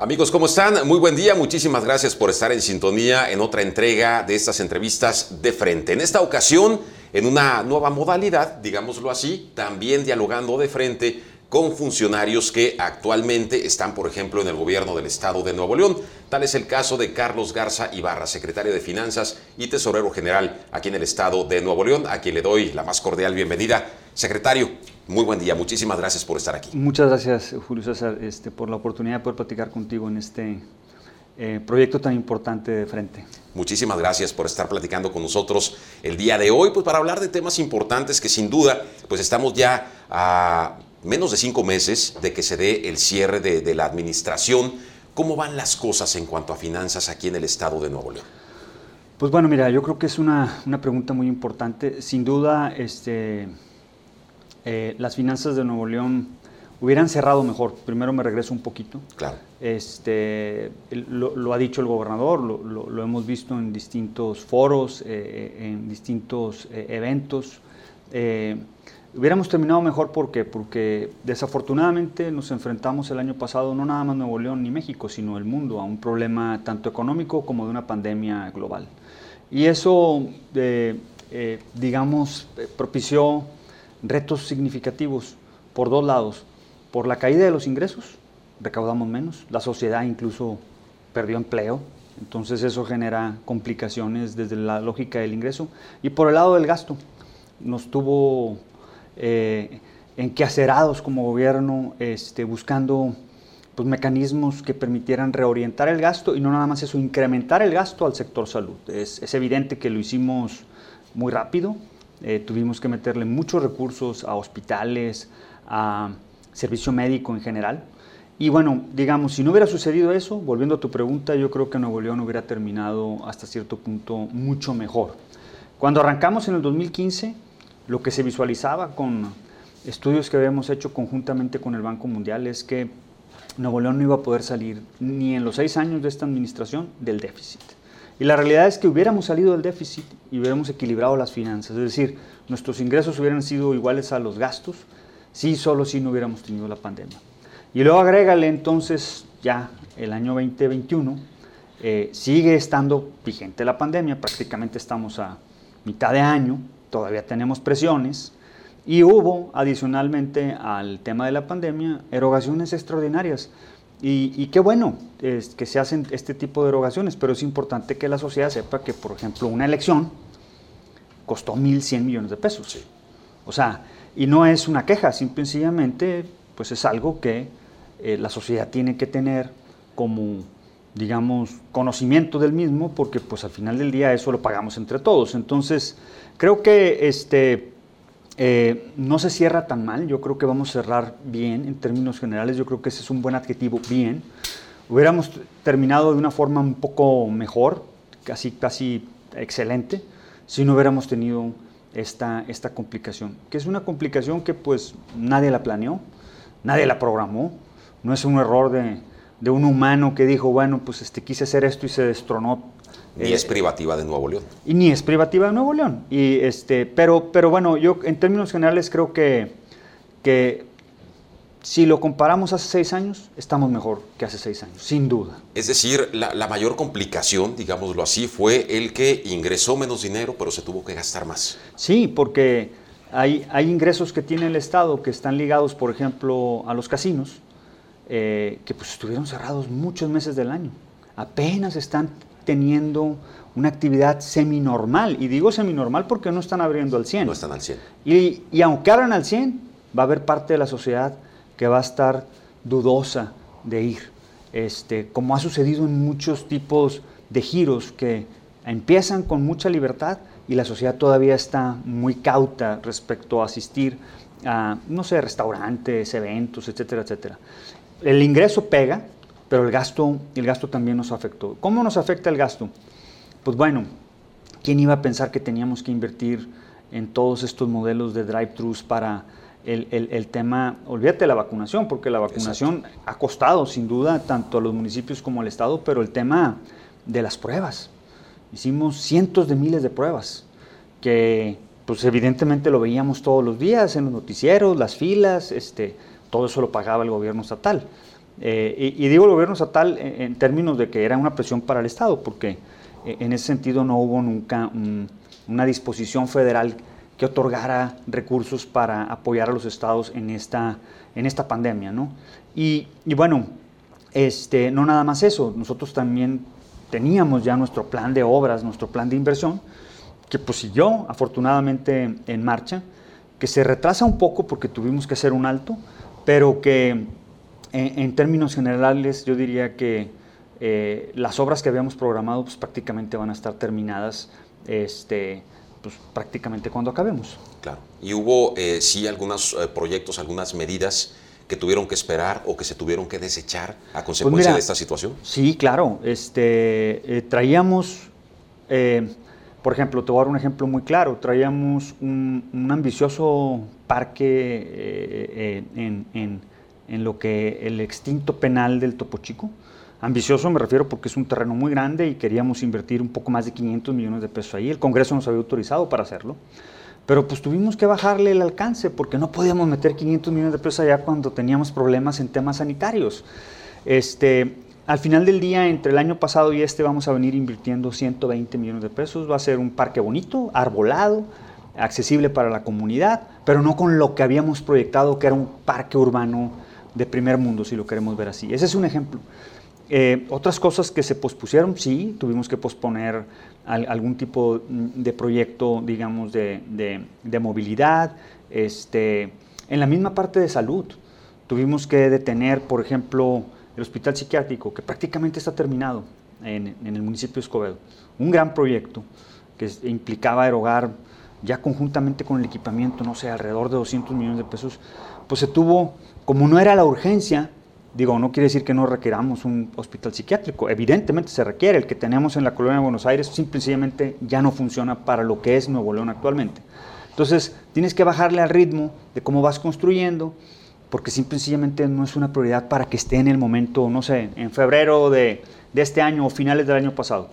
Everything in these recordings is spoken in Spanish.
Amigos, ¿cómo están? Muy buen día, muchísimas gracias por estar en sintonía en otra entrega de estas entrevistas de frente. En esta ocasión, en una nueva modalidad, digámoslo así, también dialogando de frente con funcionarios que actualmente están, por ejemplo, en el gobierno del estado de Nuevo León. Tal es el caso de Carlos Garza Ibarra, secretario de Finanzas y tesorero general aquí en el estado de Nuevo León, a quien le doy la más cordial bienvenida. Secretario, muy buen día, muchísimas gracias por estar aquí. Muchas gracias, Julio César, este, por la oportunidad de poder platicar contigo en este eh, proyecto tan importante de frente. Muchísimas gracias por estar platicando con nosotros el día de hoy, pues para hablar de temas importantes que sin duda, pues estamos ya a menos de cinco meses de que se dé el cierre de, de la administración. ¿Cómo van las cosas en cuanto a finanzas aquí en el estado de Nuevo León? Pues bueno, mira, yo creo que es una, una pregunta muy importante. Sin duda, este, eh, las finanzas de Nuevo León hubieran cerrado mejor. Primero me regreso un poquito. Claro. Este, lo, lo ha dicho el gobernador, lo, lo, lo, hemos visto en distintos foros, eh, en distintos eh, eventos. Eh, hubiéramos terminado mejor porque, porque desafortunadamente nos enfrentamos el año pasado, no nada más Nuevo León ni México, sino el mundo, a un problema tanto económico como de una pandemia global. Y eso, digamos, propició retos significativos por dos lados. Por la caída de los ingresos, recaudamos menos, la sociedad incluso perdió empleo, entonces eso genera complicaciones desde la lógica del ingreso. Y por el lado del gasto, nos tuvo eh, enquacerados como gobierno este, buscando pues, mecanismos que permitieran reorientar el gasto y no nada más eso, incrementar el gasto al sector salud. Es evidente que lo hicimos muy rápido, eh, tuvimos que meterle muchos recursos a hospitales, a servicio médico en general. Y bueno, digamos, si no hubiera sucedido eso, volviendo a tu pregunta, yo creo que Nuevo León hubiera terminado hasta cierto punto mucho mejor. Cuando arrancamos en el 2015, lo que se visualizaba con estudios que habíamos hecho conjuntamente con el Banco Mundial es que Nuevo León no iba a poder salir ni en los seis años de esta administración del déficit. Y la realidad es que hubiéramos salido del déficit y hubiéramos equilibrado las finanzas, es decir, nuestros ingresos hubieran sido iguales a los gastos, si solo si no hubiéramos tenido la pandemia. Y luego agrégale entonces ya el año 2021, eh, sigue estando vigente la pandemia, prácticamente estamos a mitad de año, todavía tenemos presiones, y hubo adicionalmente al tema de la pandemia erogaciones extraordinarias. Y, y, qué bueno es que se hacen este tipo de erogaciones, pero es importante que la sociedad sepa que, por ejemplo, una elección costó 1.100 millones de pesos. Sí. O sea, y no es una queja, simple y sencillamente, pues es algo que eh, la sociedad tiene que tener como, digamos, conocimiento del mismo, porque pues al final del día eso lo pagamos entre todos. Entonces, creo que este, eh, no se cierra tan mal, yo creo que vamos a cerrar bien en términos generales, yo creo que ese es un buen adjetivo, bien. Hubiéramos terminado de una forma un poco mejor, casi, casi excelente, si no hubiéramos tenido esta, esta complicación, que es una complicación que pues nadie la planeó, nadie la programó, no es un error de, de un humano que dijo, bueno, pues este, quise hacer esto y se destronó ni eh, es privativa de Nuevo León. Y ni es privativa de Nuevo León. Y este, pero, pero bueno, yo en términos generales creo que, que si lo comparamos hace seis años, estamos mejor que hace seis años, sin duda. Es decir, la, la, mayor complicación, digámoslo así, fue el que ingresó menos dinero, pero se tuvo que gastar más. Sí, porque hay, hay ingresos que tiene el Estado que están ligados, por ejemplo, a los casinos, eh, que pues estuvieron cerrados muchos meses del año. Apenas están teniendo una actividad seminormal. Y digo seminormal porque no están abriendo al 100. No están al 100. Y, y aunque abran al 100, va a haber parte de la sociedad que va a estar dudosa de ir. Este, como ha sucedido en muchos tipos de giros que empiezan con mucha libertad y la sociedad todavía está muy cauta respecto a asistir a, no sé, restaurantes, eventos, etcétera, etcétera. El ingreso pega, pero el gasto, el gasto también nos afectó. ¿Cómo nos afecta el gasto? Pues bueno, ¿quién iba a pensar que teníamos que invertir en todos estos modelos de drive-thrus para el, el, el, tema, olvídate de la vacunación, porque la vacunación Exacto. ha costado sin duda tanto a los municipios como al Estado, pero el tema de las pruebas. Hicimos cientos de miles de pruebas que pues evidentemente lo veíamos todos los días en los noticieros, las filas, este, todo eso lo pagaba el gobierno estatal. Eh, y, digo el gobierno estatal en, términos de que era una presión para el Estado, porque eh, en ese sentido no hubo nunca una disposición federal que otorgara recursos para apoyar a los estados en esta, en esta pandemia. ¿no? Y, y bueno, este, no nada más eso, nosotros también teníamos ya nuestro plan de obras, nuestro plan de inversión, que pues siguió afortunadamente en marcha, que se retrasa un poco porque tuvimos que hacer un alto, pero que en, términos generales yo diría que eh, las obras que habíamos programado pues, prácticamente van a estar terminadas este, pues, prácticamente cuando acabemos. Claro. ¿Y hubo eh, sí algunos eh, proyectos, algunas medidas que tuvieron que esperar o que se tuvieron que desechar a pues consecuencia de esta situación? Sí, claro. Este, traíamos por ejemplo, te voy a dar un ejemplo muy claro. Traíamos un, ambicioso parque eh, eh, en, lo que el extinto penal del Topo Chico. Ambicioso me refiero porque es un terreno muy grande y queríamos invertir un poco más de 500 millones de pesos ahí. El Congreso nos había autorizado para hacerlo. Pero pues tuvimos que bajarle el alcance porque no podíamos meter 500 millones de pesos allá cuando teníamos problemas en temas sanitarios. Este, al final del día, entre el año pasado y este, vamos a venir invirtiendo 120 millones de pesos. Va a ser un parque bonito, arbolado, accesible para la comunidad, pero no con lo que habíamos proyectado, que era un parque urbano de primer mundo, si lo queremos ver así. Ese es un ejemplo. Eh, otras cosas que se pospusieron, sí, tuvimos que posponer algún tipo de proyecto, digamos, de, de, movilidad. Este, en la misma parte de salud, tuvimos que detener, por ejemplo, el hospital psiquiátrico, que prácticamente está terminado en, el municipio de Escobedo. Un gran proyecto que implicaba erogar ya conjuntamente con el equipamiento, no sé, alrededor de 200 millones de pesos, pues se tuvo, como no era la urgencia, digo, no quiere decir que no requeramos un hospital psiquiátrico, evidentemente se requiere, el que tenemos en la colonia de Buenos Aires simplemente ya no funciona para lo que es Nuevo León actualmente. Entonces, tienes que bajarle al ritmo de cómo vas construyendo, porque simplemente no es una prioridad para que esté en el momento, no sé, en febrero de, este año o finales del año pasado.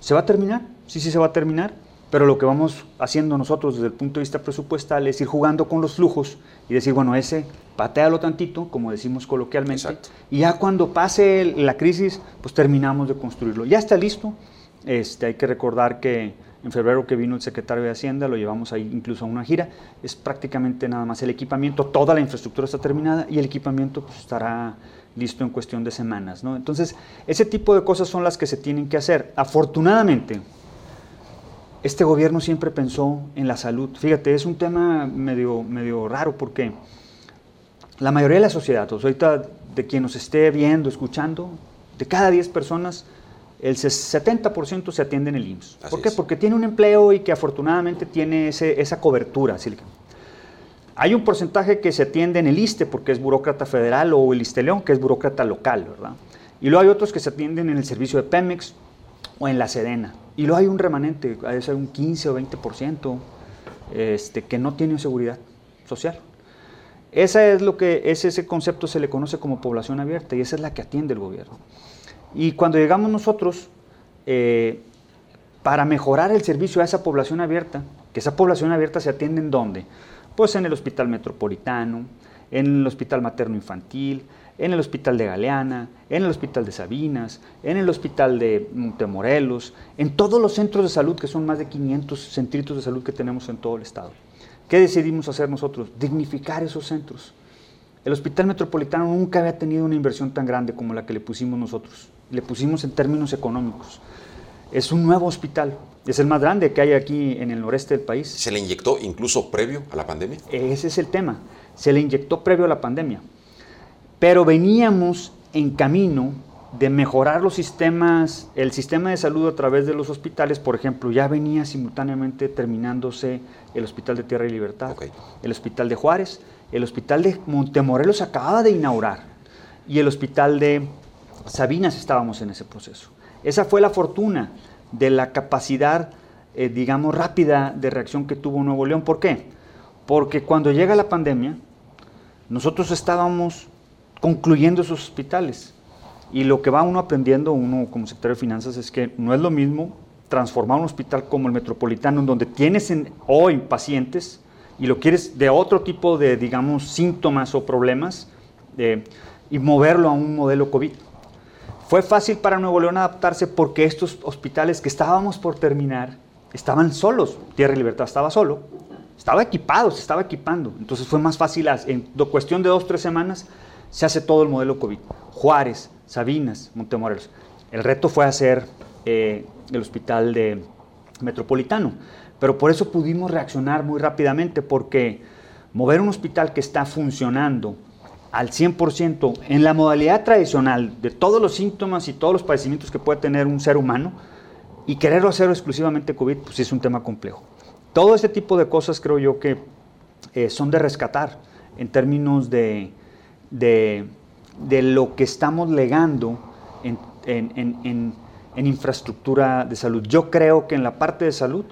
¿Se va a terminar? Sí, sí se va a terminar, pero lo que vamos haciendo nosotros desde el punto de vista presupuestal es ir jugando con los flujos y decir, bueno, ese patealo tantito, como decimos coloquialmente, y ya cuando pase la crisis, pues terminamos de construirlo. Ya está listo, este, hay que recordar que en febrero que vino el secretario de Hacienda, lo llevamos ahí incluso a una gira. Es prácticamente nada más el equipamiento, toda la infraestructura está terminada y el equipamiento pues, estará listo en cuestión de semanas. ¿no? Entonces, ese tipo de cosas son las que se tienen que hacer. Afortunadamente, este gobierno siempre pensó en la salud. Fíjate, es un tema medio, medio raro porque la mayoría de la sociedad, ahorita de quien nos esté viendo, escuchando, de cada 10 personas, el 70% se atiende en el IMSS. ¿Por qué? Porque tiene un empleo y que afortunadamente tiene esa cobertura. Hay un porcentaje que se atiende en el ISTE porque es burócrata federal o el ISTE León que es burócrata local, ¿verdad? Y luego hay otros que se atienden en el servicio de Pemex o en la Sedena. Y luego hay un remanente, hay un 15 o 20% este, que no tiene seguridad social. Esa es lo que, ese concepto se le conoce como población abierta y esa es la que atiende el gobierno. Y cuando llegamos nosotros, eh, para mejorar el servicio a esa población abierta, que esa población abierta se atiende en dónde? Pues en el Hospital Metropolitano, en el Hospital Materno Infantil, en el Hospital de Galeana, en el Hospital de Sabinas, en el Hospital de Montemorelos, en todos los centros de salud, que son más de 500 centritos de salud que tenemos en todo el estado. ¿Qué decidimos hacer nosotros? Dignificar esos centros. El Hospital Metropolitano nunca había tenido una inversión tan grande como la que le pusimos nosotros le pusimos en términos económicos. Es un nuevo hospital, es el más grande que hay aquí en el noreste del país. ¿Se le inyectó incluso previo a la pandemia? Ese es el tema, se le inyectó previo a la pandemia. Pero veníamos en camino de mejorar los sistemas, el sistema de salud a través de los hospitales, por ejemplo, ya venía simultáneamente terminándose el Hospital de Tierra y Libertad, el Hospital de Juárez, el Hospital de Montemorelos acababa de inaugurar y el Hospital de Sabinas estábamos en ese proceso. Esa fue la fortuna de la capacidad, eh, digamos, rápida de reacción que tuvo Nuevo León. ¿Por qué? Porque cuando llega la pandemia, nosotros estábamos concluyendo esos hospitales. Y lo que va uno aprendiendo, uno como secretario de finanzas, es que no es lo mismo transformar un hospital como el metropolitano, en donde tienes hoy pacientes y lo quieres de otro tipo de, digamos, síntomas o problemas, y moverlo a un modelo COVID. Fue fácil para Nuevo León adaptarse porque estos hospitales que estábamos por terminar estaban solos. Tierra y Libertad estaba solo, estaba equipado, se estaba equipando. Entonces fue más fácil, en cuestión de dos, tres semanas, se hace todo el modelo COVID. Juárez, Sabinas, Montemorelos. El reto fue hacer eh, el hospital de metropolitano. Pero por eso pudimos reaccionar muy rápidamente, porque mover un hospital que está funcionando al 100% en la modalidad tradicional de todos los síntomas y todos los padecimientos que puede tener un ser humano y quererlo hacer exclusivamente COVID, pues es un tema complejo. Todo ese tipo de cosas creo yo que eh, son de rescatar en términos de, de, lo que estamos legando en, en, en infraestructura de salud. Yo creo que en la parte de salud,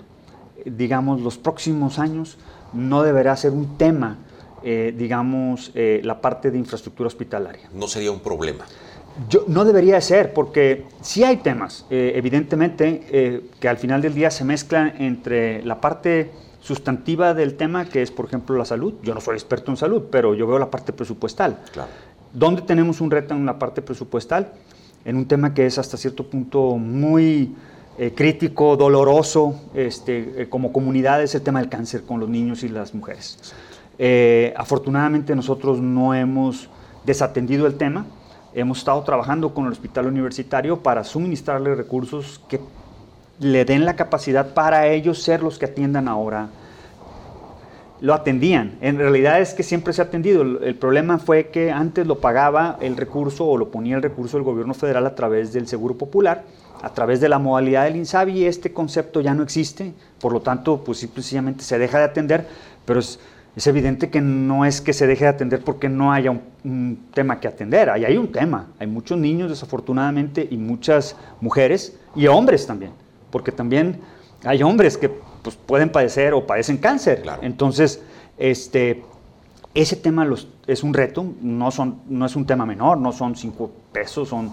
digamos, los próximos años no deberá ser un tema, eh, digamos, eh, la parte de infraestructura hospitalaria. No sería un problema. Yo, no debería ser, porque sí hay temas, eh, evidentemente, que al final del día se mezclan entre la parte sustantiva del tema, que es, por ejemplo, la salud. Yo no soy experto en salud, pero yo veo la parte presupuestal. Claro. ¿Dónde tenemos un reto en la parte presupuestal? En un tema que es hasta cierto punto muy eh, crítico, doloroso, este, eh, como comunidad, es el tema del cáncer con los niños y las mujeres. Eh, afortunadamente nosotros no hemos desatendido el tema, hemos estado trabajando con el hospital universitario para suministrarle recursos que le den la capacidad para ellos ser los que atiendan ahora. Lo atendían. En realidad es que siempre se ha atendido. El, problema fue que antes lo pagaba el recurso o lo ponía el recurso del gobierno federal a través del Seguro Popular, a través de la modalidad del INSABI este concepto ya no existe. Por lo tanto, pues simplemente se deja de atender, pero es, evidente que no es que se deje de atender porque no haya un, tema que atender. Ahí hay un tema. Hay muchos niños, desafortunadamente, y muchas mujeres y hombres también porque también hay hombres que pues, pueden padecer o padecen cáncer. Entonces, este, ese tema los, es un reto, no, son, no es un tema menor, no son cinco pesos, son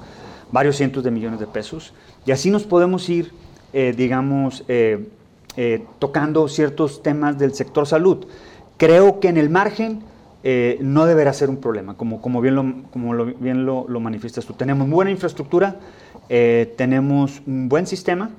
varios cientos de millones de pesos. Y así nos podemos ir, eh, digamos, eh, eh, tocando ciertos temas del sector salud. Creo que en el margen no deberá ser un problema, como, como bien, lo, como bien lo, lo manifiestas tú. Tenemos buena infraestructura, tenemos un buen sistema,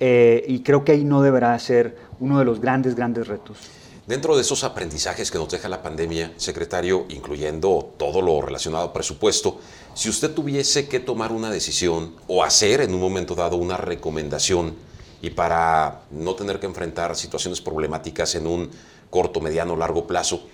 eh, y creo que ahí no deberá ser uno de los grandes, grandes retos. Dentro de esos aprendizajes que nos deja la pandemia, secretario, incluyendo todo lo relacionado al presupuesto, si usted tuviese que tomar una decisión o hacer en un momento dado una recomendación y para no tener que enfrentar situaciones problemáticas en un corto, mediano, largo plazo,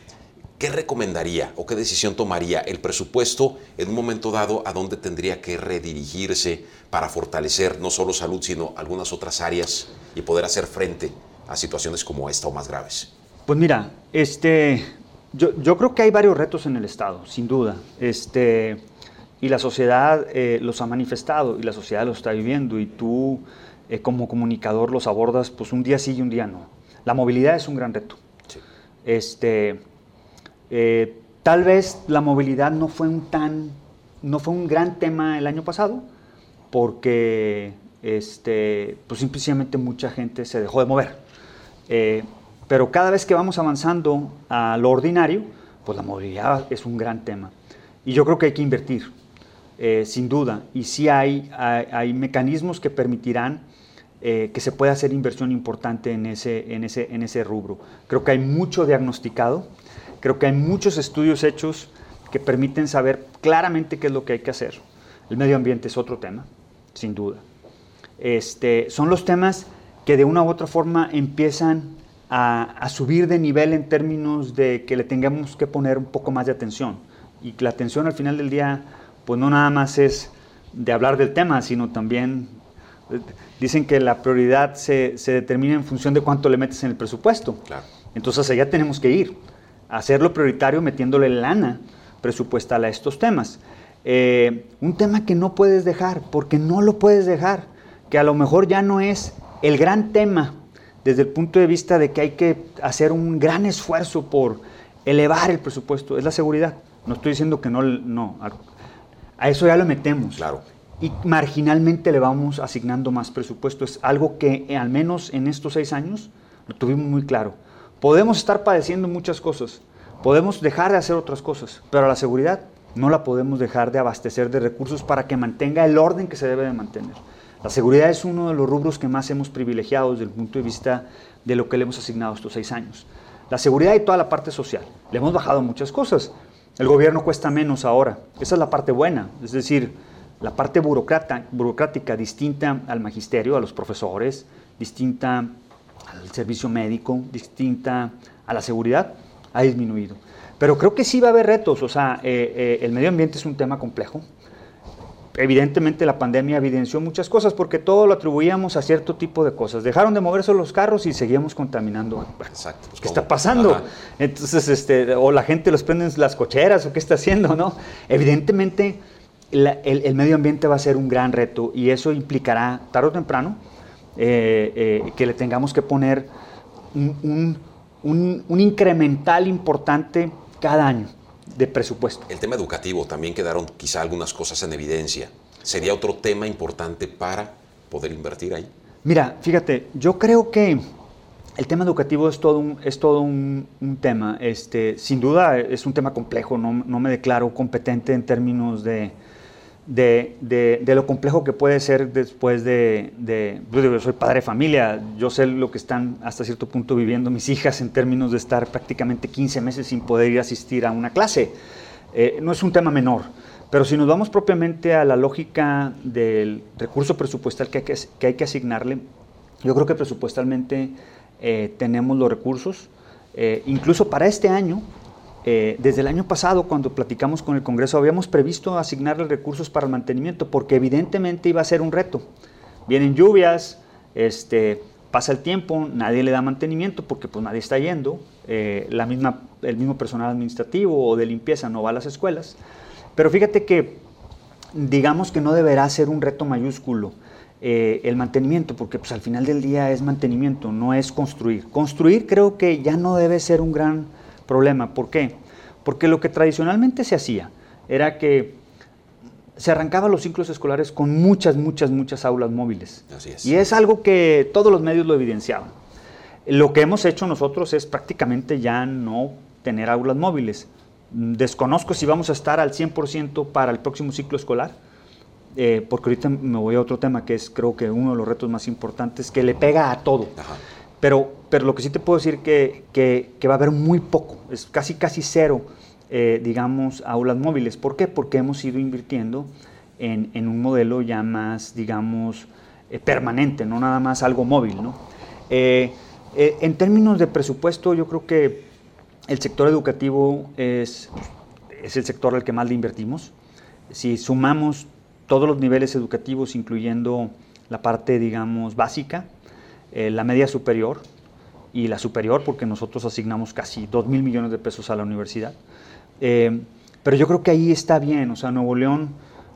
¿qué recomendaría o qué decisión tomaría el presupuesto en un momento dado a dónde tendría que redirigirse para fortalecer no solo salud, sino algunas otras áreas y poder hacer frente a situaciones como esta o más graves? Pues mira, este, yo, creo que hay varios retos en el Estado, sin duda. Este, y la sociedad eh, los ha manifestado y la sociedad los está viviendo y tú eh, como comunicador los abordas pues un día sí y un día no. La movilidad es un gran reto. Este, eh, tal vez la movilidad no fue un tan, no fue un gran tema el año pasado, porque este, pues simplemente mucha gente se dejó de mover. Eh, pero cada vez que vamos avanzando a lo ordinario, pues la movilidad es un gran tema. Y yo creo que hay que invertir, eh, sin duda. Y sí hay, hay, mecanismos que permitirán que se pueda hacer inversión importante en ese, en, ese, en ese rubro. Creo que hay mucho diagnosticado Creo que hay muchos estudios hechos que permiten saber claramente qué es lo que hay que hacer. El medio ambiente es otro tema, sin duda. Este, son los temas que de una u otra forma empiezan a, subir de nivel en términos de que le tengamos que poner un poco más de atención. Y la atención al final del día, pues no nada más es de hablar del tema, sino también eh, dicen que la prioridad se, se determina en función de cuánto le metes en el presupuesto. Claro. Entonces allá tenemos que ir hacerlo prioritario metiéndole lana presupuestal a estos temas. Eh, un tema que no puedes dejar, porque no lo puedes dejar, que a lo mejor ya no es el gran tema desde el punto de vista de que hay que hacer un gran esfuerzo por elevar el presupuesto, es la seguridad. No estoy diciendo que no, no, a eso ya lo metemos. Claro. Y marginalmente le vamos asignando más presupuesto. Es algo que al menos en estos seis años lo tuvimos muy claro. Podemos estar padeciendo muchas cosas, podemos dejar de hacer otras cosas, pero la seguridad no la podemos dejar de abastecer de recursos para que mantenga el orden que se debe de mantener. La seguridad es uno de los rubros que más hemos privilegiado desde el punto de vista de lo que le hemos asignado estos seis años. La seguridad y toda la parte social. Le hemos bajado muchas cosas. El gobierno cuesta menos ahora. Esa es la parte buena. Es decir, la parte burocrática distinta al magisterio, a los profesores, distinta al servicio médico, distinta a la seguridad, ha disminuido. Pero creo que sí va a haber retos, o sea, eh, eh, el medio ambiente es un tema complejo. Evidentemente la pandemia evidenció muchas cosas porque todo lo atribuíamos a cierto tipo de cosas. Dejaron de moverse los carros y seguíamos contaminando. Exacto. Pues, ¿Qué está pasando? Entonces, este, o la gente los prende en las cocheras o qué está haciendo, ¿no? Evidentemente el, medio ambiente va a ser un gran reto y eso implicará tarde o temprano eh, que le tengamos que poner un, un incremental importante cada año de presupuesto. El tema educativo, también quedaron quizá algunas cosas en evidencia. ¿Sería otro tema importante para poder invertir ahí? Mira, fíjate, yo creo que el tema educativo es todo un, es todo un, tema. Este, sin duda es un tema complejo, no, no me declaro competente en términos de, de, de, lo complejo que puede ser después de, de, yo soy padre de familia, yo sé lo que están hasta cierto punto viviendo mis hijas en términos de estar prácticamente 15 meses sin poder ir a asistir a una clase. Eh, no es un tema menor, pero si nos vamos propiamente a la lógica del recurso presupuestal que hay que, que, hay que asignarle, yo creo que presupuestalmente eh, tenemos los recursos, eh, incluso para este año, eh, desde el año pasado, cuando platicamos con el Congreso, habíamos previsto asignarle recursos para el mantenimiento, porque evidentemente iba a ser un reto. Vienen lluvias, este, pasa el tiempo, nadie le da mantenimiento porque pues nadie está yendo, eh, la misma, el mismo personal administrativo o de limpieza no va a las escuelas. Pero fíjate que digamos que no deberá ser un reto mayúsculo eh, el mantenimiento, porque pues al final del día es mantenimiento, no es construir. Construir creo que ya no debe ser un gran problema. ¿Por qué? Porque lo que tradicionalmente se hacía era que se arrancaban los ciclos escolares con muchas, muchas, muchas aulas móviles. Así es. Y es algo que todos los medios lo evidenciaban. Lo que hemos hecho nosotros es prácticamente ya no tener aulas móviles. Desconozco si vamos a estar al 100% para el próximo ciclo escolar, eh, porque ahorita me voy a otro tema que es creo que uno de los retos más importantes, que le pega a todo. Pero pero lo que sí te puedo decir que, que, que va a haber muy poco, es casi casi cero, eh, digamos, aulas móviles. ¿Por qué? Porque hemos ido invirtiendo en, en un modelo ya más, digamos, eh, permanente, no nada más algo móvil. ¿no? Eh, en términos de presupuesto, yo creo que el sector educativo es, es el sector al que más le invertimos. Si sumamos todos los niveles educativos, incluyendo la parte, digamos, básica, la media superior, y la superior, porque nosotros asignamos casi 2 mil millones de pesos a la universidad. Eh, pero yo creo que ahí está bien, o sea, Nuevo León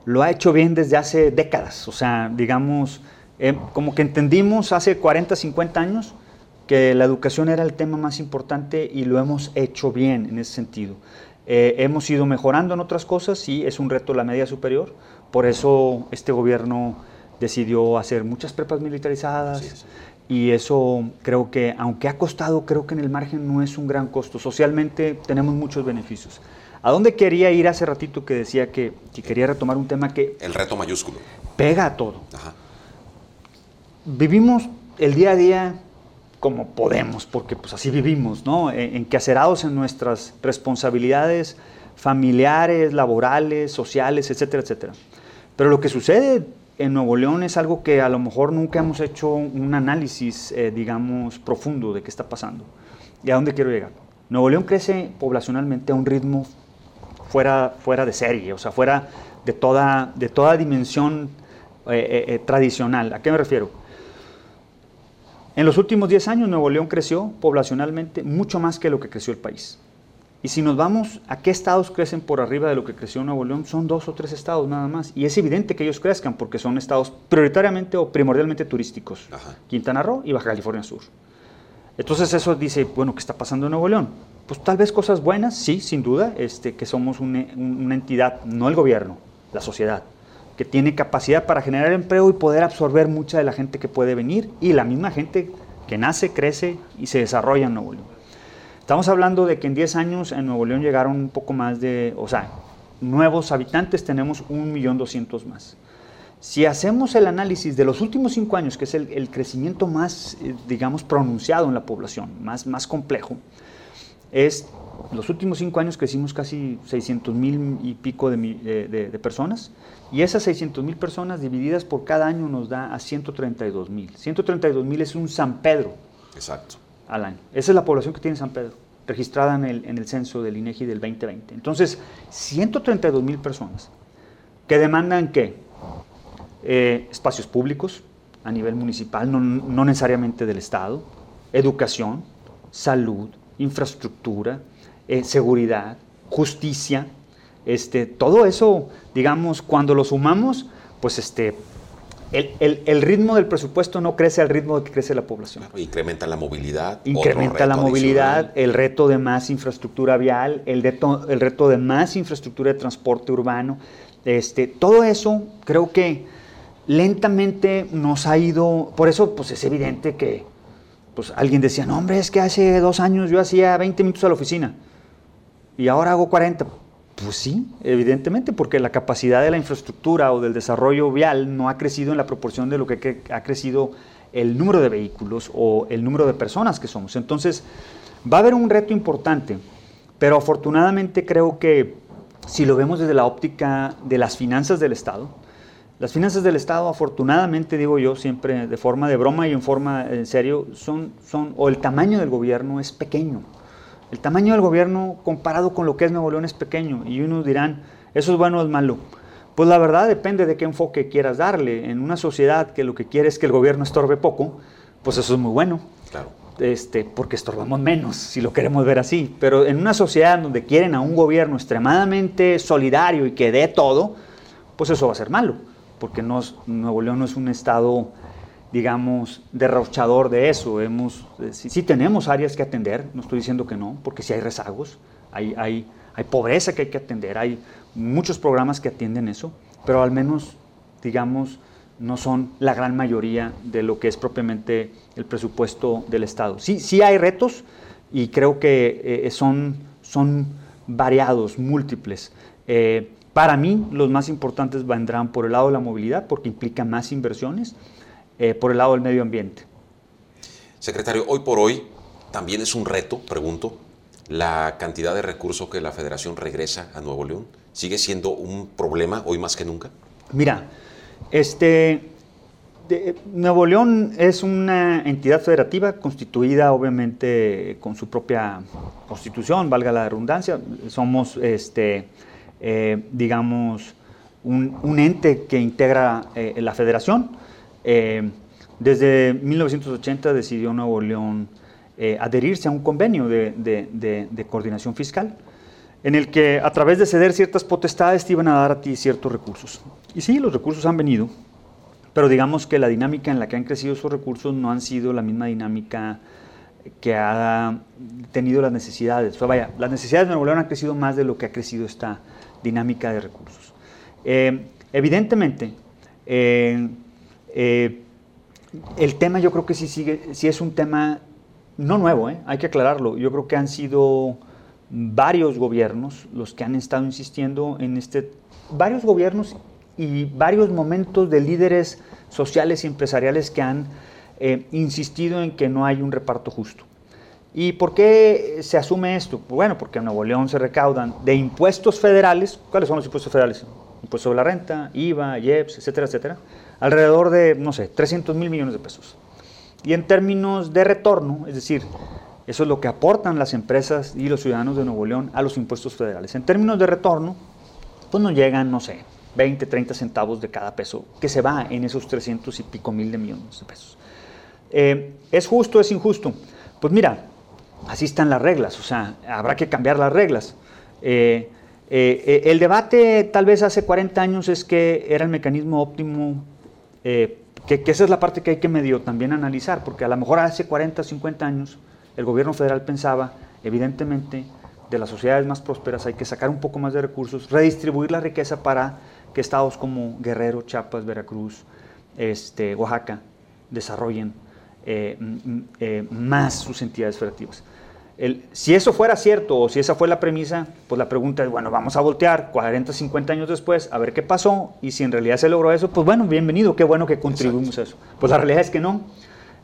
lo ha hecho bien desde hace décadas, o sea, digamos, eh, como que entendimos hace 40, 50 años que la educación era el tema más importante y lo hemos hecho bien en ese sentido. Eh, hemos ido mejorando en otras cosas, sí, es un reto la media superior, por eso este gobierno decidió hacer muchas prepas militarizadas, y eso creo que, aunque ha costado, creo que en el margen no es un gran costo. Socialmente tenemos muchos beneficios. ¿A dónde quería ir hace ratito que decía que, quería retomar un tema que... El reto mayúsculo. Pega a todo. Vivimos el día a día como podemos, porque pues así vivimos, ¿no? Enquacerados en nuestras responsabilidades familiares, laborales, sociales, etcétera, etcétera. Pero lo que sucede en Nuevo León es algo que a lo mejor nunca hemos hecho un análisis, eh, digamos, profundo de qué está pasando. ¿Y a dónde quiero llegar? Nuevo León crece poblacionalmente a un ritmo fuera, fuera de serie, o sea, fuera de toda, de toda dimensión eh, eh, tradicional. ¿A qué me refiero? En los últimos 10 años Nuevo León creció poblacionalmente mucho más que lo que creció el país. Y si nos vamos a qué estados crecen por arriba de lo que creció Nuevo León, son dos o tres estados nada más. Y es evidente que ellos crezcan porque son estados prioritariamente o primordialmente turísticos. Quintana Roo y Baja California Sur. Entonces eso dice, bueno, ¿qué está pasando en Nuevo León? Pues tal vez cosas buenas, sí, sin duda, este, que somos una, una entidad, no el gobierno, la sociedad, que tiene capacidad para generar empleo y poder absorber mucha de la gente que puede venir y la misma gente que nace, crece y se desarrolla en Nuevo León. Estamos hablando de que en 10 años en Nuevo León llegaron un poco más de, o sea, nuevos habitantes tenemos 1.200.000 más. Si hacemos el análisis de los últimos cinco años, que es el, crecimiento más, eh, digamos, pronunciado en la población, más, más complejo, es los últimos cinco años crecimos casi 600 mil y pico de, personas y esas 600 mil personas divididas por cada año nos da a 132 mil. 132 mil es un San Pedro Exacto. Al año. Esa es la población que tiene San Pedro, registrada en el, en el censo del INEGI del 2020. Entonces, 132 mil personas que demandan qué? Eh, espacios públicos a nivel municipal, no, no necesariamente del Estado, educación, salud, infraestructura, eh, seguridad, justicia, este, todo eso, digamos, cuando lo sumamos, pues este, el, ritmo del presupuesto no crece al ritmo de que crece la población. incrementa la movilidad. Incrementa la movilidad, el reto de más infraestructura vial, el reto, el reto de más infraestructura de transporte urbano. Este, todo eso creo que lentamente nos ha ido, por eso pues es evidente que pues alguien decía, no hombre, es que hace dos años yo hacía 20 minutos a la oficina y ahora hago 40. Pues sí, evidentemente, porque la capacidad de la infraestructura o del desarrollo vial no ha crecido en la proporción de lo que ha crecido el número de vehículos o el número de personas que somos. Entonces, va a haber un reto importante, pero afortunadamente creo que si lo vemos desde la óptica de las finanzas del Estado, las finanzas del Estado, afortunadamente, digo yo, siempre de forma de broma y en forma en serio, son, son, o el tamaño del gobierno es pequeño. El tamaño del gobierno comparado con lo que es Nuevo León es pequeño y unos dirán, eso es bueno o es malo. Pues la verdad depende de qué enfoque quieras darle. En una sociedad que lo que quiere es que el gobierno estorbe poco, pues eso es muy bueno. Claro. Este, porque estorbamos menos, si lo queremos ver así. Pero en una sociedad donde quieren a un gobierno extremadamente solidario y que dé todo, pues eso va a ser malo, porque no, Nuevo León no es un estado digamos, derrochador de eso. Hemos, eh, sí, tenemos áreas que atender, no estoy diciendo que no, porque sí hay rezagos, hay, hay, hay pobreza que hay que atender, hay muchos programas que atienden eso, pero al menos, digamos, no son la gran mayoría de lo que es propiamente el presupuesto del Estado. Sí, sí hay retos y creo que eh, son, son variados, múltiples. Eh, para mí, los más importantes vendrán por el lado de la movilidad, porque implica más inversiones, eh, por el lado del medio ambiente. Secretario, hoy por hoy también es un reto, pregunto, la cantidad de recursos que la federación regresa a Nuevo León. ¿Sigue siendo un problema hoy más que nunca? Mira, este, Nuevo León es una entidad federativa constituida obviamente con su propia constitución, valga la redundancia. Somos, este, eh, digamos, un, ente que integra eh, la federación. Eh, desde 1980 decidió Nuevo León eh, adherirse a un convenio de, coordinación fiscal en el que a través de ceder ciertas potestades te iban a dar a ti ciertos recursos. Y sí, los recursos han venido, pero digamos que la dinámica en la que han crecido esos recursos no han sido la misma dinámica que ha tenido las necesidades. O sea, vaya, las necesidades de Nuevo León han crecido más de lo que ha crecido esta dinámica de recursos. Eh, evidentemente, eh, el tema yo creo que sí, sigue, sí es un tema no nuevo, ¿eh? hay que aclararlo. Yo creo que han sido varios gobiernos los que han estado insistiendo en este, varios gobiernos y varios momentos de líderes sociales y empresariales que han eh, insistido en que no hay un reparto justo. ¿Y por qué se asume esto? Bueno, porque en Nuevo León se recaudan de impuestos federales. ¿Cuáles son los impuestos federales? Impuesto sobre la renta, IVA, IEPS, etcétera, etcétera alrededor de, no sé, 300 mil millones de pesos. Y en términos de retorno, es decir, eso es lo que aportan las empresas y los ciudadanos de Nuevo León a los impuestos federales. En términos de retorno, pues nos llegan, no sé, 20, 30 centavos de cada peso que se va en esos 300 y pico mil de millones de pesos. Eh, ¿Es justo, es injusto? Pues mira, así están las reglas, o sea, habrá que cambiar las reglas. Eh, eh, el debate tal vez hace 40 años es que era el mecanismo óptimo eh, que, esa es la parte que hay que medio también analizar, porque a lo mejor hace 40, 50 años el gobierno federal pensaba, evidentemente, de las sociedades más prósperas hay que sacar un poco más de recursos, redistribuir la riqueza para que estados como Guerrero, Chiapas, Veracruz, este, Oaxaca desarrollen eh, eh, más sus entidades federativas. Si eso fuera cierto o si esa fue la premisa, pues la pregunta es, bueno, vamos a voltear 40, 50 años después a ver qué pasó y si en realidad se logró eso, pues bueno, bienvenido, qué bueno que contribuimos a eso. Pues la realidad es que no.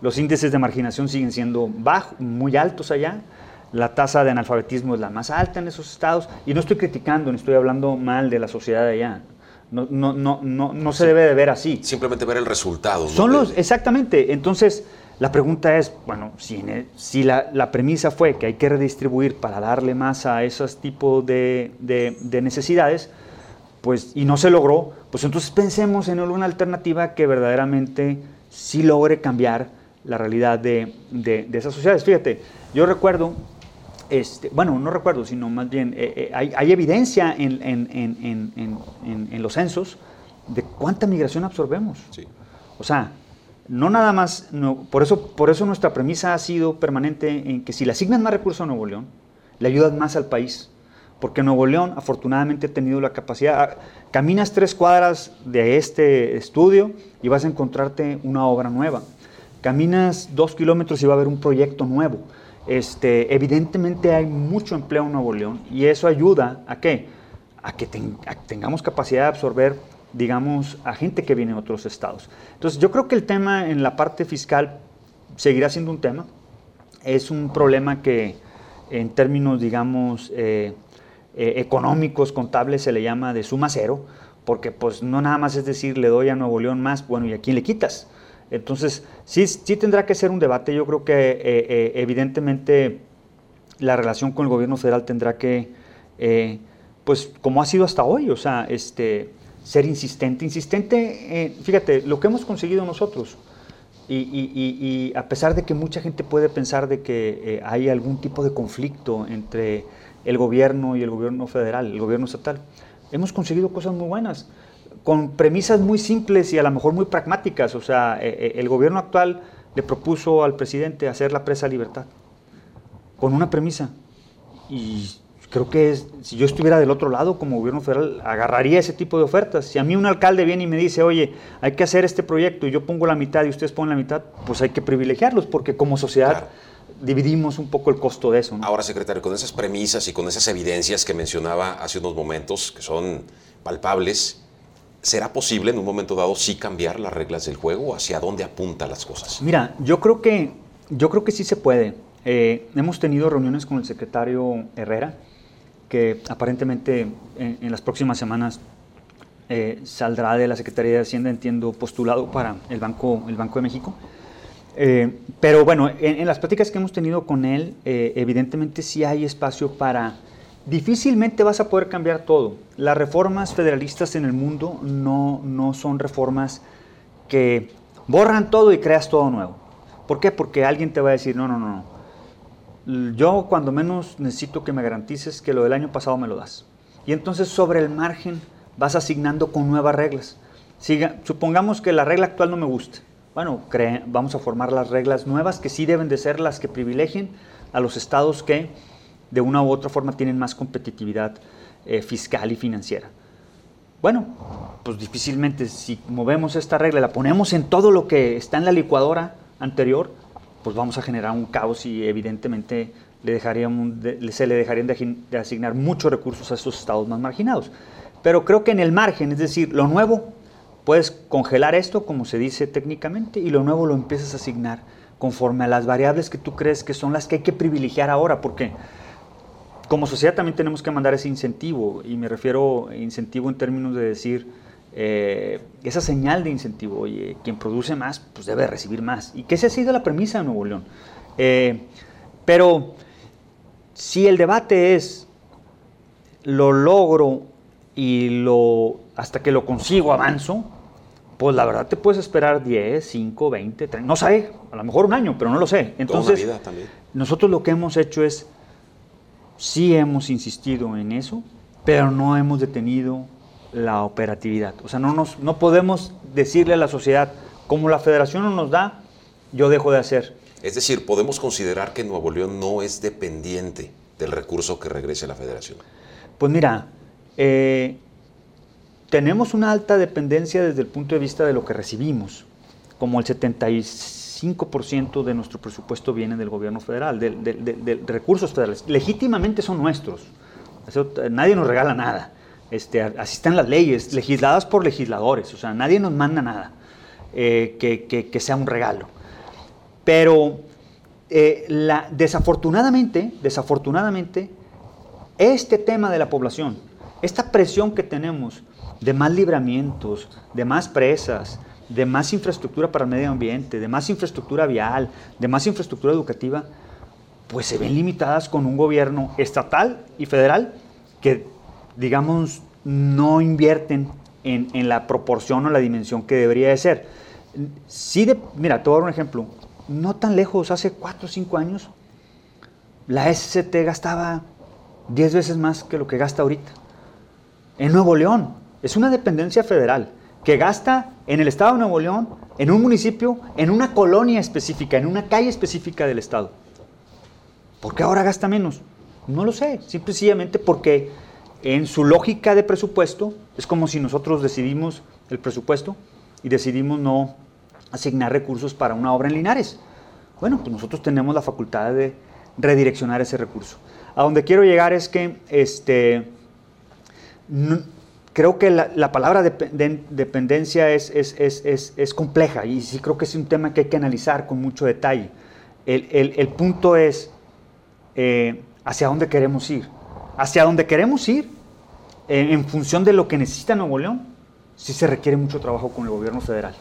Los índices de marginación siguen siendo bajos, muy altos allá. La tasa de analfabetismo es la más alta en esos estados. Y no estoy criticando, ni estoy hablando mal de la sociedad de allá. No, no, no, no, no se debe de ver así. Simplemente ver el resultado. Son los, exactamente. Entonces, la pregunta es, bueno, si, si la, la, premisa fue que hay que redistribuir para darle más a esos tipos de, de, necesidades, pues, y no se logró, pues entonces pensemos en alguna alternativa que verdaderamente sí logre cambiar la realidad de, de, esas sociedades. Fíjate, yo recuerdo, este, bueno, no recuerdo, sino más bien, eh, eh, hay, hay, evidencia en, en, en, en, los censos de cuánta migración absorbemos. Sí. O sea, no nada más, no, por, eso, por eso nuestra premisa ha sido permanente en que si le asignas más recursos a Nuevo León, le ayudas más al país. Porque Nuevo León afortunadamente ha tenido la capacidad, ah, caminas tres cuadras de este estudio y vas a encontrarte una obra nueva. Caminas dos kilómetros y va a haber un proyecto nuevo. Este, evidentemente hay mucho empleo en Nuevo León y eso ayuda a qué? A que tengamos capacidad de absorber digamos, a gente que viene de otros estados. Entonces, yo creo que el tema en la parte fiscal seguirá siendo un tema. Es un problema que en términos, digamos, eh, eh, económicos, contables, se le llama de suma cero, porque pues no nada más es decir, le doy a Nuevo León más, bueno, ¿y a quién le quitas? Entonces, sí, sí tendrá que ser un debate. Yo creo que eh, evidentemente la relación con el gobierno federal tendrá que, pues como ha sido hasta hoy, o sea, este, ser insistente. Insistente, eh, fíjate, lo que hemos conseguido nosotros, y, a pesar de que mucha gente puede pensar de que eh, hay algún tipo de conflicto entre el gobierno y el gobierno federal, el gobierno estatal, hemos conseguido cosas muy buenas, con premisas muy simples y a lo mejor muy pragmáticas. O sea, eh, el gobierno actual le propuso al presidente hacer la presa libertad, con una premisa. Y creo que es, si yo estuviera del otro lado como gobierno federal, agarraría ese tipo de ofertas. Si a mí un alcalde viene y me dice, oye, hay que hacer este proyecto y yo pongo la mitad y ustedes ponen la mitad, pues hay que privilegiarlos porque como sociedad dividimos un poco el costo de eso. Ahora, secretario, con esas premisas y con esas evidencias que mencionaba hace unos momentos, que son palpables, ¿será posible en un momento dado sí cambiar las reglas del juego? ¿Hacia dónde apuntan las cosas? Mira, yo creo que, yo creo que sí se puede. Eh, hemos tenido reuniones con el secretario Herrera que aparentemente en, las próximas semanas eh, saldrá de la Secretaría de Hacienda, entiendo, postulado para el Banco, el Banco de México. Eh, pero bueno, en, las pláticas que hemos tenido con él, eh, evidentemente sí hay espacio para... Difícilmente vas a poder cambiar todo. Las reformas federalistas en el mundo no, no son reformas que borran todo y creas todo nuevo. ¿Por qué? Porque alguien te va a decir, no, no, no, no yo cuando menos necesito que me garantices que lo del año pasado me lo das. Y entonces sobre el margen vas asignando con nuevas reglas. Siga, supongamos que la regla actual no me gusta. Bueno, vamos a formar las reglas nuevas que sí deben de ser las que privilegien a los estados que de una u otra forma tienen más competitividad eh, fiscal y financiera. Bueno, pues difícilmente si movemos esta regla, la ponemos en todo lo que está en la licuadora anterior, pues vamos a generar un caos y evidentemente le dejaríamos, se le dejarían de, asignar muchos recursos a estos estados más marginados. Pero creo que en el margen, es decir, lo nuevo, puedes congelar esto, como se dice técnicamente, y lo nuevo lo empiezas a asignar conforme a las variables que tú crees que son las que hay que privilegiar ahora, porque como sociedad también tenemos que mandar ese incentivo, y me refiero a incentivo en términos de decir, eh, esa señal de incentivo, oye, quien produce más, pues debe recibir más. Y que esa ha sido la premisa de Nuevo León. Eh, pero si el debate es lo logro y lo hasta que lo consigo avanzo, pues la verdad te puedes esperar 10, 5, 20, 30, no sé, a lo mejor un año, pero no lo sé. Entonces, nosotros lo que hemos hecho es, sí hemos insistido en eso, pero no hemos detenido la operatividad. O sea, no, nos, no podemos decirle a la sociedad, como la federación no nos da, yo dejo de hacer. Es decir, podemos considerar que Nuevo León no es dependiente del recurso que regrese a la federación. Pues mira, eh, tenemos una alta dependencia desde el punto de vista de lo que recibimos, como el 75 5% de nuestro presupuesto viene del gobierno federal, de, recursos federales. Legítimamente son nuestros. nadie nos regala nada. Este, así están las leyes, legisladas por legisladores. O sea, nadie nos manda nada eh, que, sea un regalo. Pero eh, desafortunadamente, desafortunadamente, este tema de la población, esta presión que tenemos de más libramientos, de más presas, de más infraestructura para el medio ambiente, de más infraestructura vial, de más infraestructura educativa, pues se ven limitadas con un gobierno estatal y federal que, digamos, no invierten en, la proporción o la dimensión que debería de ser. Sí, de, mira, te voy a dar un ejemplo. No tan lejos, hace 4 o 5 años, la SCT gastaba 10 veces más que lo que gasta ahorita. En Nuevo León, es una dependencia federal que gasta en el estado de Nuevo León, en un municipio, en una colonia específica, en una calle específica del estado. ¿Por qué ahora gasta menos? No lo sé, simplemente porque en su lógica de presupuesto es como si nosotros decidimos el presupuesto y decidimos no asignar recursos para una obra en Linares. Bueno, pues nosotros tenemos la facultad de redireccionar ese recurso. A donde quiero llegar es que este, creo que la, palabra dependencia es, es, compleja y sí creo que es un tema que hay que analizar con mucho detalle. El, punto es eh, hacia dónde queremos ir. Hacia dónde queremos ir, eh, en función de lo que necesita Nuevo León, sí se requiere mucho trabajo con el gobierno federal.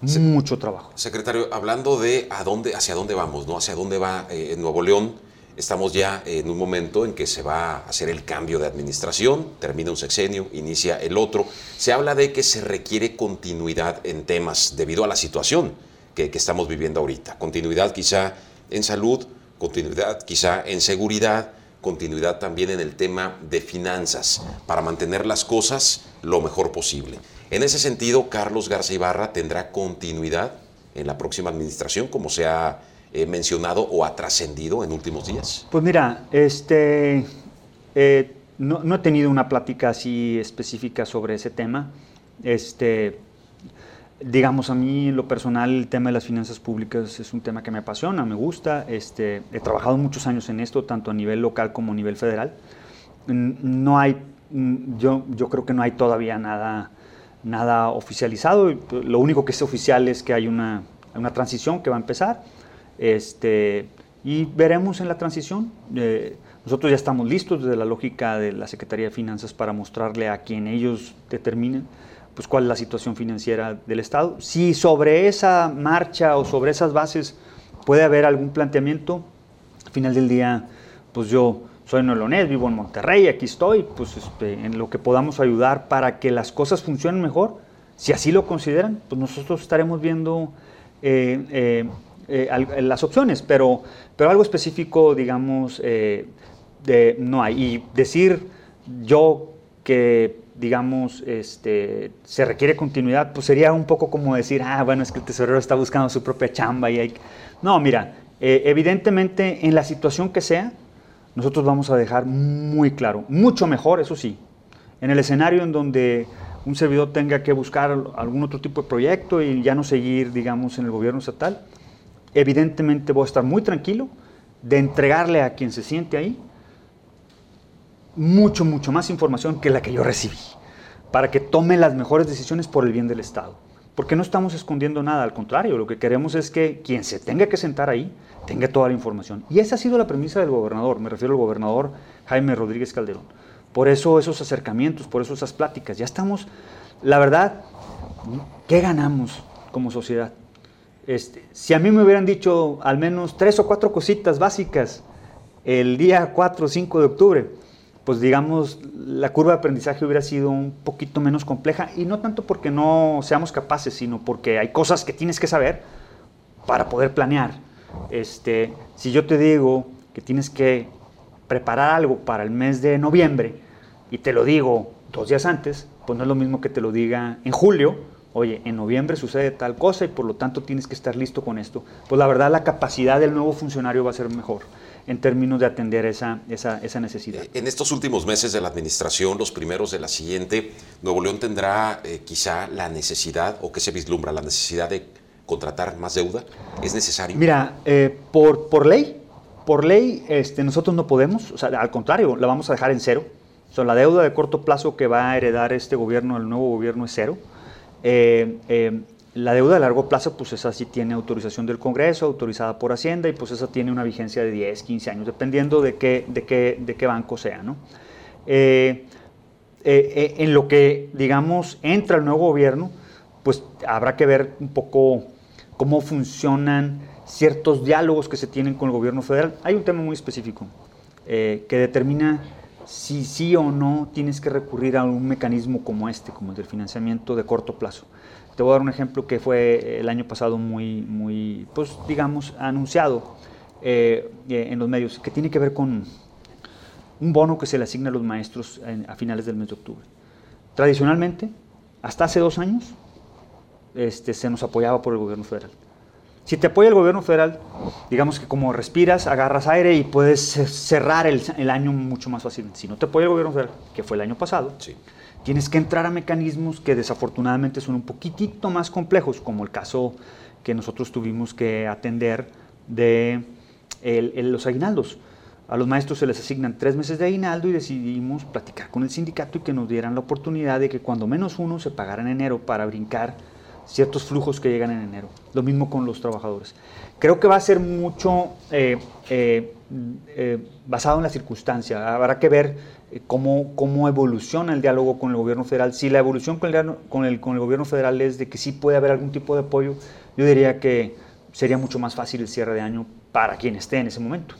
mucho trabajo. Secretario, hablando de a dónde, hacia dónde vamos, ¿no? Hacia dónde va eh, Nuevo León Estamos ya en un momento en que se va a hacer el cambio de administración, termina un sexenio, inicia el otro. Se habla de que se requiere continuidad en temas debido a la situación que, estamos viviendo ahorita. Continuidad quizá en salud, continuidad quizá en seguridad, continuidad también en el tema de finanzas, para mantener las cosas lo mejor posible. En ese sentido, Carlos Garza Ibarra tendrá continuidad en la próxima administración, como se ha eh, mencionado o ha trascendido en últimos días? Pues mira, este, eh, no, he tenido una plática así específica sobre ese tema. Este, digamos, a mí en lo personal el tema de las finanzas públicas es un tema que me apasiona, me gusta. Este, he trabajado muchos años en esto, tanto a nivel local como a nivel federal. No hay, yo, yo creo que no hay todavía nada, nada oficializado. Lo único que es oficial es que hay una, una transición que va a empezar este, y veremos en la transición. Eh, nosotros ya estamos listos desde la lógica de la Secretaría de Finanzas para mostrarle a quien ellos determinen pues, cuál es la situación financiera del Estado. Si sobre esa marcha o sobre esas bases puede haber algún planteamiento, al final del día, pues yo soy neolonés, vivo en Monterrey, aquí estoy, pues este, en lo que podamos ayudar para que las cosas funcionen mejor, si así lo consideran, pues nosotros estaremos viendo eh, eh, eh, las opciones, pero, pero algo específico, digamos, no hay. Y decir yo que, digamos, este, se requiere continuidad, pues sería un poco como decir, ah, bueno, es que el tesorero está buscando su propia chamba y hay... No, mira, eh, evidentemente en la situación que sea, nosotros vamos a dejar muy claro, mucho mejor, eso sí, en el escenario en donde un servidor tenga que buscar algún otro tipo de proyecto y ya no seguir, digamos, en el gobierno estatal, evidentemente voy a estar muy tranquilo de entregarle a quien se siente ahí mucho, mucho más información que la que yo recibí, para que tome las mejores decisiones por el bien del Estado. Porque no estamos escondiendo nada, al contrario, lo que queremos es que quien se tenga que sentar ahí tenga toda la información. Y esa ha sido la premisa del gobernador, me refiero al gobernador Jaime Rodríguez Calderón. Por eso esos acercamientos, por eso esas pláticas, ya estamos, la verdad, ¿qué ganamos como sociedad? Este, si a mí me hubieran dicho al menos tres o cuatro cositas básicas el día 4 o 5 de octubre, pues digamos, la curva de aprendizaje hubiera sido un poquito menos compleja. Y no tanto porque no seamos capaces, sino porque hay cosas que tienes que saber para poder planear. Este, si yo te digo que tienes que preparar algo para el mes de noviembre y te lo digo dos días antes, pues no es lo mismo que te lo diga en julio. Oye, en noviembre sucede tal cosa y por lo tanto tienes que estar listo con esto, pues la verdad la capacidad del nuevo funcionario va a ser mejor en términos de atender esa, esa, necesidad. Eh, en estos últimos meses de la administración, los primeros de la siguiente, Nuevo León tendrá eh, quizá la necesidad, o que se vislumbra, la necesidad de contratar más deuda? ¿Es necesario? Mira, eh, por, por ley, por ley este, nosotros no podemos, o sea, al contrario, la vamos a dejar en cero. O sea, la deuda de corto plazo que va a heredar este gobierno, el nuevo gobierno, es cero. Eh, eh, la deuda de largo plazo, pues esa sí tiene autorización del Congreso, autorizada por Hacienda, y pues esa tiene una vigencia de 10, 15 años, dependiendo de qué, de qué, de qué banco sea, ¿no? en lo que, digamos, entra el nuevo gobierno, pues habrá que ver un poco cómo funcionan ciertos diálogos que se tienen con el gobierno federal. Hay un tema muy específico eh, que determina si sí o no tienes que recurrir a un mecanismo como este, como el del financiamiento de corto plazo. Te voy a dar un ejemplo que fue el año pasado muy, muy pues digamos, anunciado eh, eh, en los medios, que tiene que ver con un bono que se le asigna a los maestros a finales del mes de octubre. Tradicionalmente, hasta hace dos años, este, se nos apoyaba por el gobierno federal. Si te apoya el gobierno federal, digamos que como respiras, agarras aire y puedes cerrar el, año mucho más fácil. Si no te apoya el gobierno federal, que fue el año pasado, tienes que entrar a mecanismos que desafortunadamente son un poquitito más complejos, como el caso que nosotros tuvimos que atender de los aguinaldos. A los maestros se les asignan tres meses de aguinaldo y decidimos platicar con el sindicato y que nos dieran la oportunidad de que cuando menos uno se pagara en enero para brincar ciertos flujos que llegan en enero. Lo mismo con los trabajadores. Creo que va a ser mucho eh, eh, eh, basado en la circunstancia. Habrá que ver cómo, cómo evoluciona el diálogo con el gobierno federal. Si la evolución con el, con, el, con el gobierno federal es de que sí puede haber algún tipo de apoyo, yo diría que sería mucho más fácil el cierre de año para quien esté en ese momento.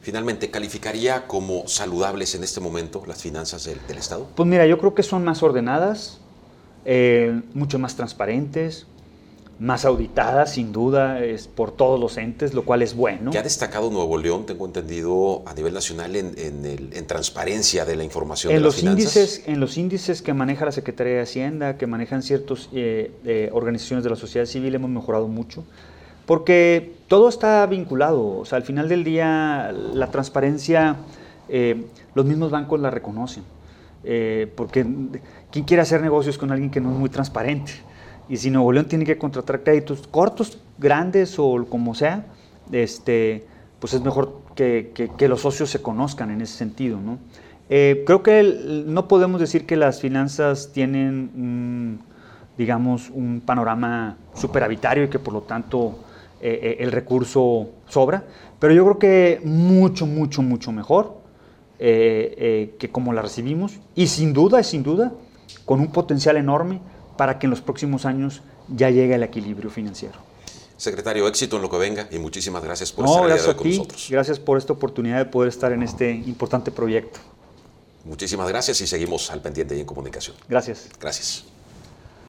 Finalmente, ¿calificaría como saludables en este momento las finanzas del, del Estado? Pues mira, yo creo que son más ordenadas, eh, mucho más transparentes, más auditadas, sin duda, es por todos los entes, lo cual es bueno. ¿Qué ha destacado Nuevo León, tengo entendido, a nivel nacional en, transparencia de la información en de los las finanzas? Índices, en los índices que maneja la Secretaría de Hacienda, que manejan ciertas eh, eh, organizaciones de la sociedad civil, hemos mejorado mucho. Porque todo está vinculado, o sea, al final del día la transparencia, los mismos bancos la reconocen. Eh, porque ¿quién quiere hacer negocios con alguien que no es muy transparente? Y si Nuevo León tiene que contratar créditos cortos, grandes o como sea, este, pues es mejor que, los socios se conozcan en ese sentido. ¿no? Eh, creo que no podemos decir que las finanzas tienen, digamos, un panorama superavitario y que por lo tanto eh, el recurso sobra, pero yo creo que mucho, mucho, mucho mejor eh, eh, que como la recibimos y sin duda, sin duda, con un potencial enorme para que en los próximos años ya llegue el equilibrio financiero. Secretario, éxito en lo que venga y muchísimas gracias por estar gracias con nosotros. Gracias por esta oportunidad de poder estar en este importante proyecto. Muchísimas gracias y seguimos al pendiente y en comunicación. Gracias. Gracias.